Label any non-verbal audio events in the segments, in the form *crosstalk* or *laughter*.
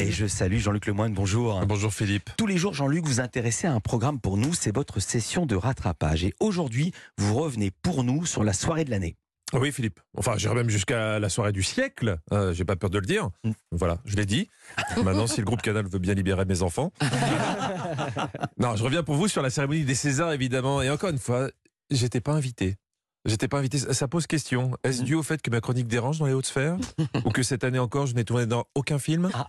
Et je salue Jean-Luc Lemoyne, bonjour. Bonjour Philippe. Tous les jours, Jean-Luc, vous intéressez à un programme pour nous, c'est votre session de rattrapage. Et aujourd'hui, vous revenez pour nous sur la soirée de l'année. Oui Philippe. Enfin, j'irai même jusqu'à la soirée du siècle. Euh, J'ai pas peur de le dire. Mm. Voilà, je l'ai dit. *laughs* Maintenant, si le groupe Canal veut bien libérer mes enfants. *laughs* non, je reviens pour vous sur la cérémonie des Césars, évidemment. Et encore une fois, j'étais pas invité. J'étais pas invité. Ça pose question. Est-ce dû au fait que ma chronique dérange dans les hautes sphères? *laughs* Ou que cette année encore, je n'ai tourné dans aucun film? Ah.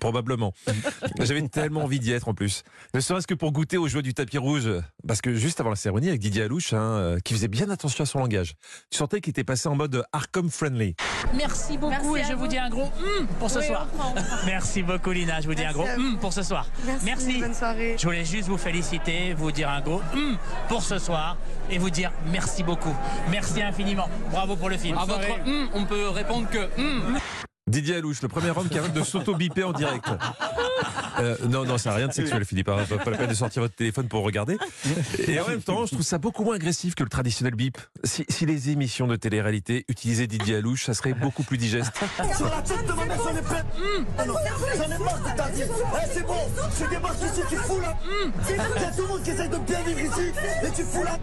Probablement. *laughs* J'avais tellement envie d'y être en plus. Ne serait-ce que pour goûter aux joies du tapis rouge. Parce que juste avant la cérémonie, avec Didier Alouche, hein, euh, qui faisait bien attention à son langage, tu sentais qu'il était passé en mode Arkham friendly. Merci beaucoup Merci et je vous vous. dis un gros hum pour ce Oui, soir. on prend. *laughs* Merci beaucoup Lina, je vous dis un gros hum pour ce soir. Merci, bonne soirée. Je voulais juste vous féliciter, vous dire un gros hum pour ce soir et vous dire merci beaucoup. Merci infiniment. Bravo pour le film. À votre hum, on peut répondre que hum. Didier Alouche, le premier homme qui arrête de s'auto-biper en direct. Euh, non, non, ça n'a rien de sexuel, Philippe. hein. Pas la peine de sortir votre téléphone pour regarder. Et en même temps, je trouve ça beaucoup moins agressif que le traditionnel bip. Si, si les émissions de télé-réalité utilisaient Didier Alouche, ça serait beaucoup plus digeste. Sur la tête de ma mère, j'en ai plein. Non, J'en ai marre de ta vie. C'est bon, tu débarques ici, tu fous là. Il y a tout le monde qui essaye de bien vivre ici. Et tu fous là.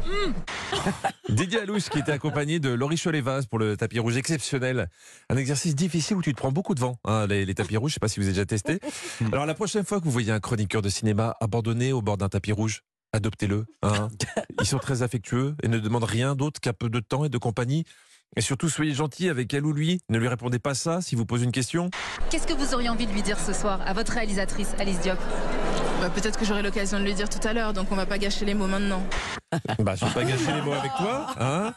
*laughs* Didier Alouche qui était accompagné de Laurie Cholet-Vaz pour le tapis rouge exceptionnel. Un exercice difficile où tu te prends beaucoup de vent. hein, les, les tapis rouges, je sais pas si vous avez déjà testé. *laughs* Alors la prochaine fois que vous voyez un chroniqueur de cinéma abandonné au bord d'un tapis rouge, adoptez-le. hein. Ils sont très affectueux et ne demandent rien d'autre qu'un peu de temps et de compagnie. Et surtout, soyez gentils avec elle ou lui. Ne lui répondez pas ça si vous pose une question. Qu'est-ce que vous auriez envie de lui dire ce soir à votre réalisatrice, Alice Diop? Bah, Peut-être que j'aurai l'occasion de le dire tout à l'heure, donc on va pas gâcher les mots maintenant. *laughs* Bah, je vais pas gâcher les mots avec toi. Hein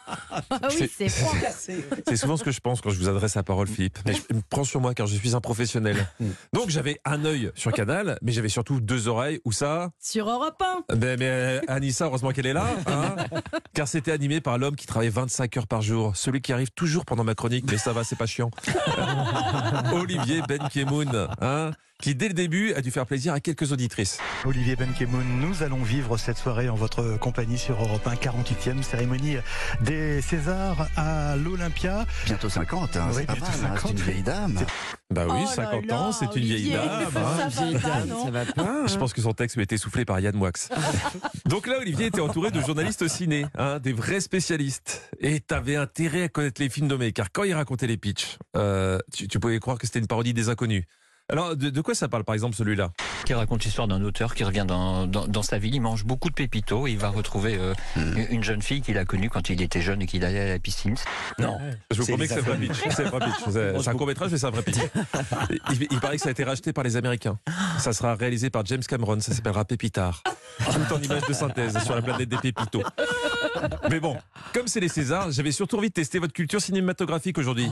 Ah oui, c'est froid. *laughs* C'est souvent ce que je pense quand je vous adresse la parole, Philippe. Mais je me prends sur moi car je suis un professionnel. Donc j'avais un œil sur Canal, mais j'avais surtout deux oreilles. Où ça? Sur Europe 1 Ben, mais euh, Anissa, heureusement qu'elle est là. hein. *laughs* car c'était animé par l'homme qui travaille 25 heures par jour. Celui qui arrive toujours pendant ma chronique, mais ça va, c'est pas chiant. Olivier Benkemoun, hein, qui dès le début a dû faire plaisir à quelques auditrices. Olivier Benkemoun, nous allons vivre cette soirée en votre compagnie sur Europe 1, 48e cérémonie des Césars à l'Olympia. Bientôt 50, hein, Oui, c'est pas bientôt mal, hein, c'est une 50. vieille dame. Bah oui, Oh là 50 là, ans, c'est une vieille Olivier, dame. hein. ça va pas, non va pas. Je pense que son texte lui a été soufflé par Yann Moix. *laughs* Donc là, Olivier était entouré de journalistes ciné, hein, des vrais spécialistes. Et t'avais intérêt à connaître les films nommés, car quand il racontait les pitchs, euh, tu, tu pouvais croire que c'était une parodie des inconnus. Alors, de, de quoi ça parle, par exemple, celui-là? Qui raconte l'histoire d'un auteur qui revient dans, dans, dans sa ville. Il mange beaucoup de pépitos et il va retrouver euh, une- une jeune fille qu'il a connue quand il était jeune et qu'il allait à la piscine. Non. Je vous promets que c'est un vrai pitch. C'est un vrai pitch. C'est c'est un court métrage, mais c'est un vrai pitch. *laughs* Il, il paraît que ça a été racheté par les Américains. Ça sera réalisé par James Cameron. Ça s'appellera Pépitar. Tout en image de synthèse sur la planète des pépitos. *laughs* Mais bon, comme c'est les Césars, j'avais surtout envie de tester votre culture cinématographique aujourd'hui.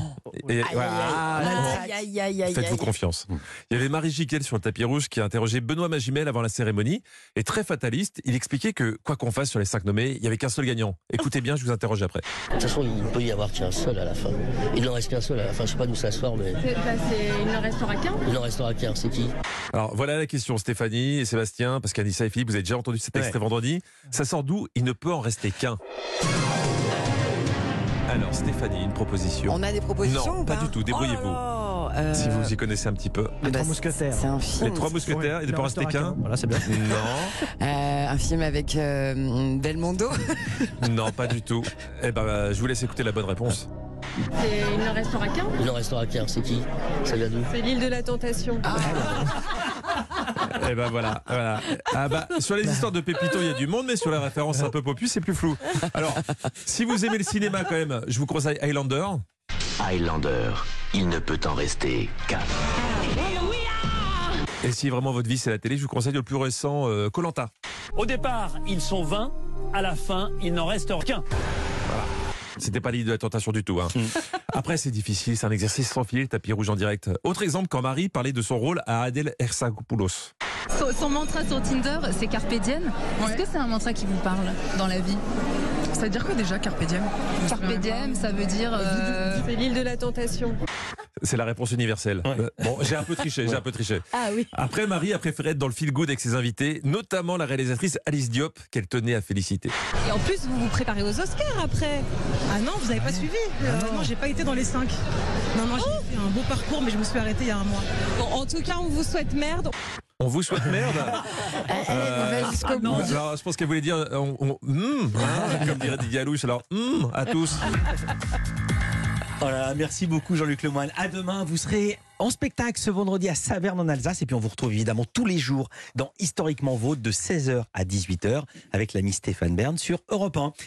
Faites-vous confiance. Il y avait Marie Giquel sur le tapis rouge qui a interrogé Benoît Magimel avant la cérémonie. Et très fataliste, il expliquait que quoi qu'on fasse sur les cinq nommés, il n'y avait qu'un seul gagnant. Écoutez bien, je vous interroge après. De toute façon, il ne peut y avoir qu'un seul à la fin. Il n'en reste qu'un seul à la fin. Je sais pas d'où ça sort, mais il ne restera qu'un. il n'en restera qu'un. C'est qui? Alors voilà la question, Stéphanie et Sébastien, parce qu'Anissa et Philippe, vous avez déjà entendu cet extrait Ouais. vendredi. Ça sort d'où? Il ne peut en rester qu'un. Alors Stéphanie, une proposition. On a des propositions Non, ou pas pas du tout, débrouillez-vous. Oh euh, Si vous y connaissez un petit peu. Les bah, Trois Mousquetaires. C'est un film. Les trois mousquetaires, il ne peut en rester qu'un Voilà, c'est bien. Non, *laughs* Euh, un film avec euh, Belmondo. *laughs* non, pas du tout. Eh ben, je vous laisse écouter la bonne réponse. Il ne restera qu'un. Il n'en restera qu'un. C'est qui? Ça vient d'où? C'est l'île de la tentation. *laughs* Eh ben voilà, voilà. Ah bah, sur les histoires de Pépito, il y a du monde, mais sur la référence un peu popus, c'est plus flou. Alors, si vous aimez le cinéma quand même, je vous conseille Highlander. Highlander, il ne peut en rester qu'un. Et si vraiment votre vie c'est la télé, je vous conseille le plus récent euh, Colanta. Au départ, ils sont 20. À la fin, il n'en reste qu'un. C'était pas l'idée de la tentation du tout. hein. Après, c'est difficile, c'est un exercice sans fil, tapis rouge en direct. Autre exemple, quand Marie parlait de son rôle à Adèle Hersakopoulos. Son, son mantra sur Tinder, c'est Carpe Diem. Est-ce que c'est un mantra qui vous parle dans la vie? Ça veut dire quoi déjà, Carpe Diem Carpe Diem, ça veut dire. euh, C'est l'île de la tentation. C'est la réponse universelle. Euh, Bon, j'ai un peu triché, j'ai un peu triché. Ah oui. Après, Marie a préféré être dans le feel good avec ses invités, notamment la réalisatrice Alice Diop, qu'elle tenait à féliciter. Et en plus, vous vous préparez aux Oscars après. Ah non, vous n'avez pas suivi Euh, Non, j'ai pas été dans les cinq. Non, non, j'ai fait un beau parcours, mais je me suis arrêtée il y a un mois. Bon, en tout cas, on vous souhaite merde. On vous souhaite merde. *laughs* Euh, jusqu'au bout. alors, je pense qu'elle voulait dire, euh, on, on- hmm, hein, comme dirait Didier Alouche. Alors, hmm, à tous. Oh là là, merci beaucoup Jean-Luc Lemoyne. À demain, vous serez en spectacle ce vendredi à Saverne en Alsace et puis on vous retrouve évidemment tous les jours dans Historiquement Vôtre de 16h à 18h avec l'ami Stéphane Bern sur Europe 1.